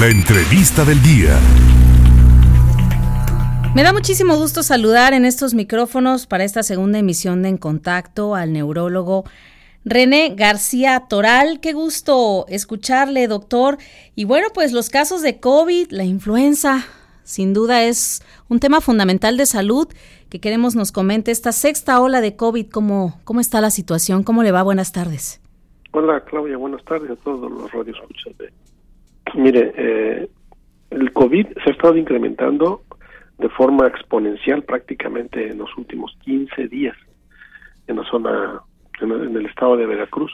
La entrevista del día. Me da muchísimo gusto saludar en estos micrófonos para esta segunda emisión de En Contacto al neurólogo René García Toral. Qué gusto escucharle, doctor. Y bueno, pues los casos de COVID, la influenza, sin duda es un tema fundamental de salud que queremos nos comente esta sexta ola de COVID, cómo, cómo está la situación, cómo le va. Buenas tardes. Hola Claudia, buenas tardes a todos los radioescuchas. Mire, eh, el COVID se ha estado incrementando de forma exponencial prácticamente en los últimos 15 días en la zona, en el estado de Veracruz.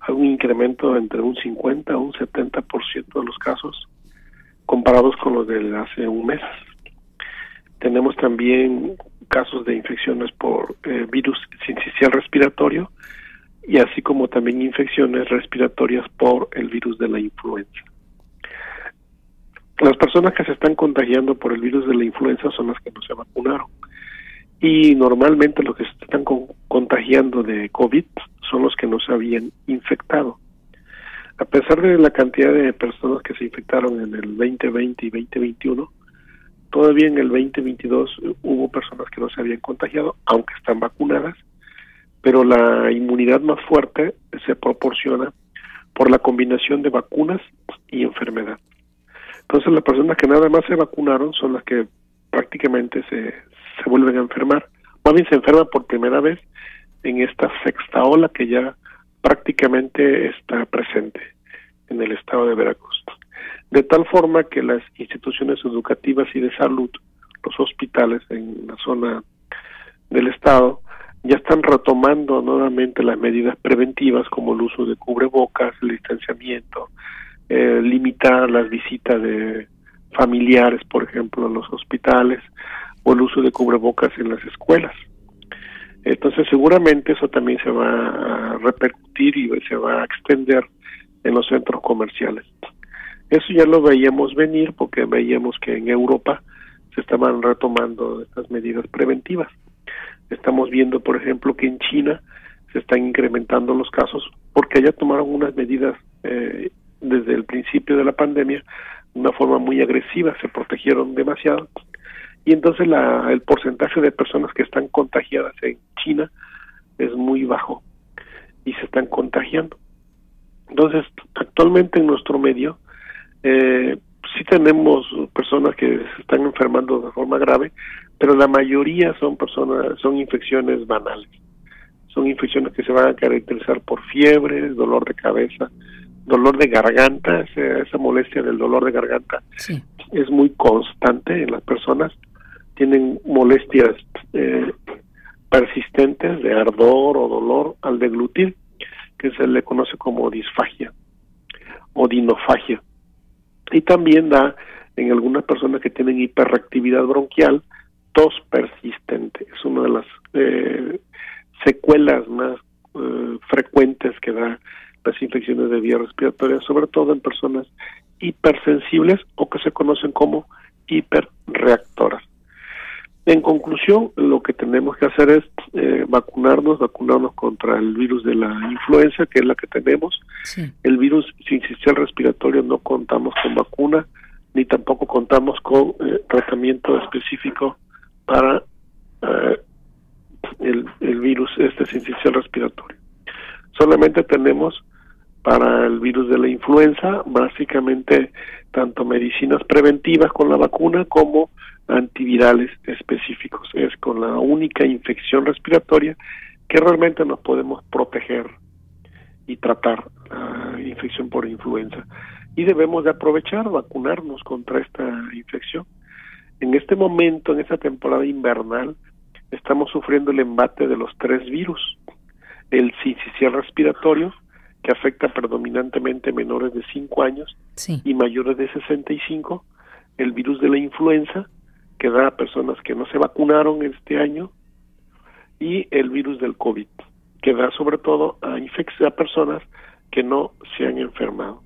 Hay un incremento entre un 50 a un 70% de los casos comparados con los de hace un mes. Tenemos también casos de infecciones por eh, virus sincicial respiratorio y así como también infecciones respiratorias por el virus de la influenza. Las personas que se están contagiando por el virus de la influenza son las que no se vacunaron. Y normalmente los que se están contagiando de COVID son los que no se habían infectado. A pesar de la cantidad de personas que se infectaron en el 2020 y 2021, todavía en el 2022 hubo personas que no se habían contagiado, aunque están vacunadas, pero la inmunidad más fuerte se proporciona por la combinación de vacunas y enfermedad. Entonces las personas que nada más se vacunaron son las que prácticamente se, se vuelven a enfermar. Más bien se enferman por primera vez en esta sexta ola que ya prácticamente está presente en el estado de Veracruz. De tal forma que las instituciones educativas y de salud, los hospitales en la zona del estado, ya están retomando nuevamente las medidas preventivas como el uso de cubrebocas, el distanciamiento, eh, limitar las visitas de familiares, por ejemplo, en los hospitales, o el uso de cubrebocas en las escuelas. Entonces, seguramente eso también se va a repercutir y se va a extender en los centros comerciales. Eso ya lo veíamos venir porque veíamos que en Europa se estaban retomando estas medidas preventivas. Estamos viendo, por ejemplo, que en China se están incrementando los casos porque allá tomaron unas medidas eh, desde el principio de la pandemia de una forma muy agresiva, se protegieron demasiado y entonces la, el porcentaje de personas que están contagiadas en China es muy bajo y se están contagiando. Entonces, actualmente en nuestro medio eh, sí tenemos personas que se están enfermando de forma grave, pero la mayoría son personas, son infecciones banales. Son infecciones que se van a caracterizar por fiebre, dolor de cabeza, dolor de garganta, esa, molestia del dolor de garganta es muy constante en las personas. Tienen molestias eh, persistentes de ardor o dolor al deglutir, que se le conoce como disfagia o dinofagia. Y también da en algunas personas que tienen hiperreactividad bronquial, tos persistente. Es una de las eh, secuelas más eh, frecuentes que da las infecciones de vía respiratoria, sobre todo en personas hipersensibles o que se conocen como hiperreactoras. En conclusión, lo que tenemos que hacer es eh, vacunarnos, vacunarnos contra el virus de la influenza, que es la que tenemos. El virus sincicial respiratorio no contamos con vacuna, ni tampoco contamos con eh, tratamiento específico para eh, el, el virus este sincicial respiratorio. Solamente tenemos para el virus de la influenza, básicamente tanto medicinas preventivas con la vacuna como antivirales específicos. Es con la única infección respiratoria que realmente nos podemos proteger y tratar la infección por influenza. Y debemos de aprovechar, vacunarnos contra esta infección. En este momento, en esta temporada invernal, estamos sufriendo el embate de los tres virus. El sincicial respiratorio, que afecta predominantemente menores de 5 años y mayores de 65, el virus de la influenza, que da a personas que no se vacunaron este año, y el virus del COVID, que da sobre todo a, a personas que no se han enfermado.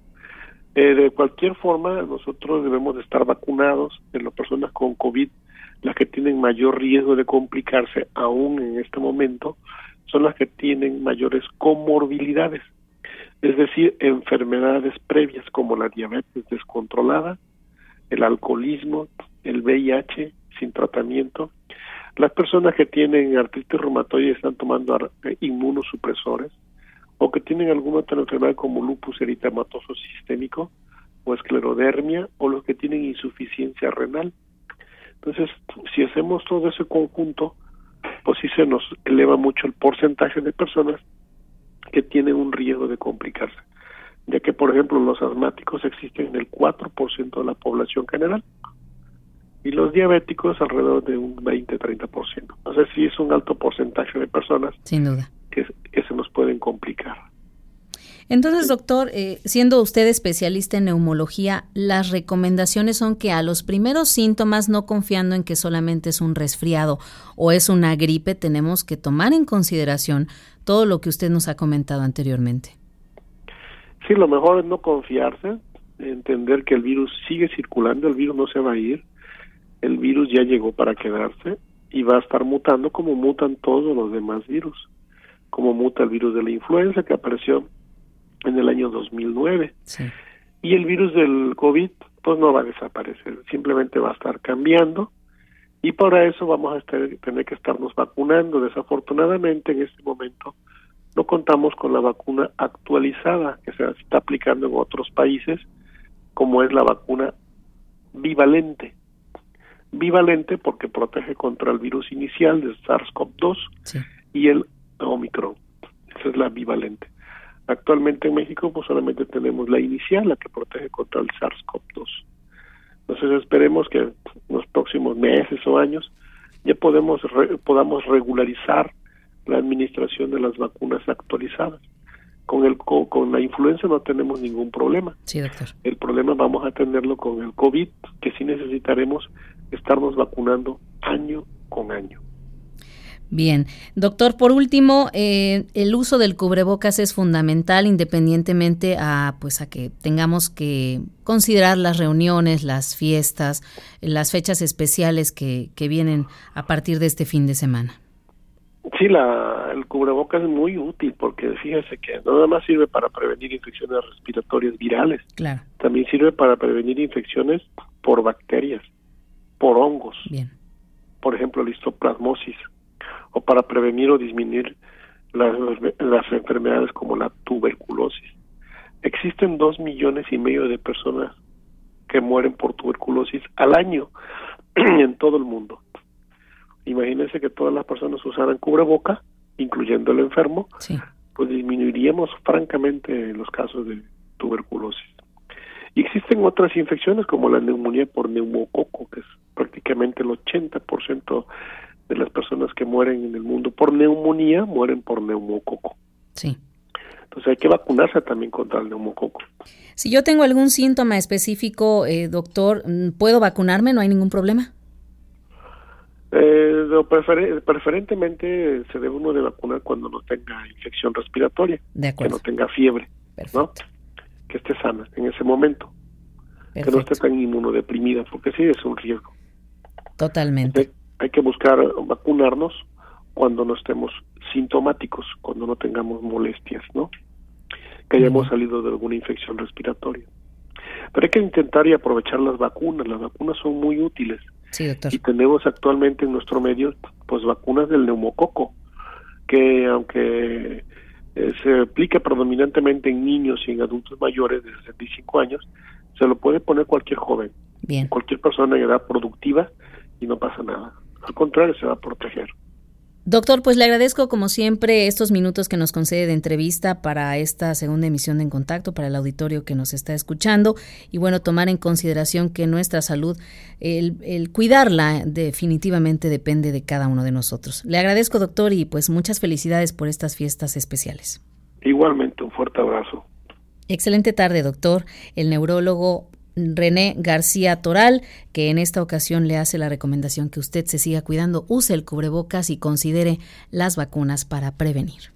Eh, de cualquier forma, nosotros debemos de estar vacunados en las personas con COVID, las que tienen mayor riesgo de complicarse aún en este momento, son las que tienen mayores comorbilidades es decir, enfermedades previas como la diabetes descontrolada, el alcoholismo, el VIH sin tratamiento, las personas que tienen artritis reumatoide y están tomando eh, inmunosupresores, o que tienen alguna otra enfermedad como lupus eritematoso sistémico, o esclerodermia, o los que tienen insuficiencia renal. Entonces, si hacemos todo ese conjunto, pues sí se nos eleva mucho el porcentaje de personas que tienen un riesgo de complicarse, ya que, por ejemplo, los asmáticos existen en el 4% de la población general y los diabéticos alrededor de un 20-30%. Entonces sí es un alto porcentaje de personas Sin duda. Que, que se nos pueden complicar. Entonces, doctor, eh, siendo usted especialista en neumología, las recomendaciones son que a los primeros síntomas, no confiando en que solamente es un resfriado o es una gripe, tenemos que tomar en consideración todo lo que usted nos ha comentado anteriormente. Sí, lo mejor es no confiarse, entender que el virus sigue circulando, el virus no se va a ir, el virus ya llegó para quedarse y va a estar mutando como mutan todos los demás virus, como muta el virus de la influenza que apareció en el año 2009. Y el virus del COVID pues no va a desaparecer, simplemente va a estar cambiando y para eso vamos a tener que estarnos vacunando. Desafortunadamente en este momento no contamos con la vacuna actualizada que se está aplicando en otros países, como es la vacuna bivalente. Bivalente porque protege contra el virus inicial de SARS-CoV-2 y el Omicron. Esa es la bivalente. Actualmente en México pues solamente tenemos la inicial, la que protege contra el SARS-CoV-2. Entonces esperemos que en los próximos meses o años ya podemos podamos regularizar la administración de las vacunas actualizadas. Con el con la influenza no tenemos ningún problema. Sí, doctor. El problema vamos a tenerlo con el COVID, que sí necesitaremos estarnos vacunando año con año. Bien, doctor, por último, eh, el uso del cubrebocas es fundamental independientemente a, pues, a que tengamos que considerar las reuniones, las fiestas, las fechas especiales que, que vienen a partir de este fin de semana. Sí, la, el cubrebocas es muy útil porque fíjese que no nada más sirve para prevenir infecciones respiratorias virales, claro. también sirve para prevenir infecciones por bacterias, por hongos, Bien. por ejemplo, listoplasmosis o para prevenir o disminuir las, las enfermedades como la tuberculosis. Existen dos millones y medio de personas que mueren por tuberculosis al año en todo el mundo. Imagínense que todas las personas usaran cubreboca, incluyendo el enfermo, pues disminuiríamos francamente los casos de tuberculosis. Y existen otras infecciones como la neumonía por neumococo, que es prácticamente el 80% de las personas que mueren en el mundo por neumonía mueren por neumococo. Sí. Entonces hay que vacunarse también contra el neumococo. Si yo tengo algún síntoma específico, eh, doctor, ¿puedo vacunarme? ¿No hay ningún problema? Eh, preferentemente se debe uno de vacunar cuando no tenga infección respiratoria, que no tenga fiebre, ¿no? que esté sana en ese momento, que no esté tan inmunodeprimida, porque sí es un riesgo. Totalmente hay que buscar vacunarnos cuando no estemos sintomáticos, cuando no tengamos molestias, ¿no? Que hayamos salido de alguna infección respiratoria. Pero hay que intentar y aprovechar las vacunas. Las vacunas son muy útiles. Sí, doctor. Y tenemos actualmente en nuestro medio, pues, vacunas del neumococo, que aunque eh, se aplica predominantemente en niños y en adultos mayores de 65 años, se lo puede poner cualquier joven. Bien. Cualquier persona en edad productiva y no pasa nada. Al contrario, se va a proteger. Doctor, pues le agradezco como siempre estos minutos que nos concede de entrevista para esta segunda emisión de En Contacto, para el auditorio que nos está escuchando y bueno, tomar en consideración que nuestra salud, el, el, cuidarla definitivamente depende de cada uno de nosotros. Le agradezco, doctor, y pues muchas felicidades por estas fiestas especiales. Igualmente, un fuerte abrazo. Excelente tarde, doctor. El neurólogo René García Toral, que en esta ocasión le hace la recomendación que usted se siga cuidando, use el cubrebocas y considere las vacunas para prevenir.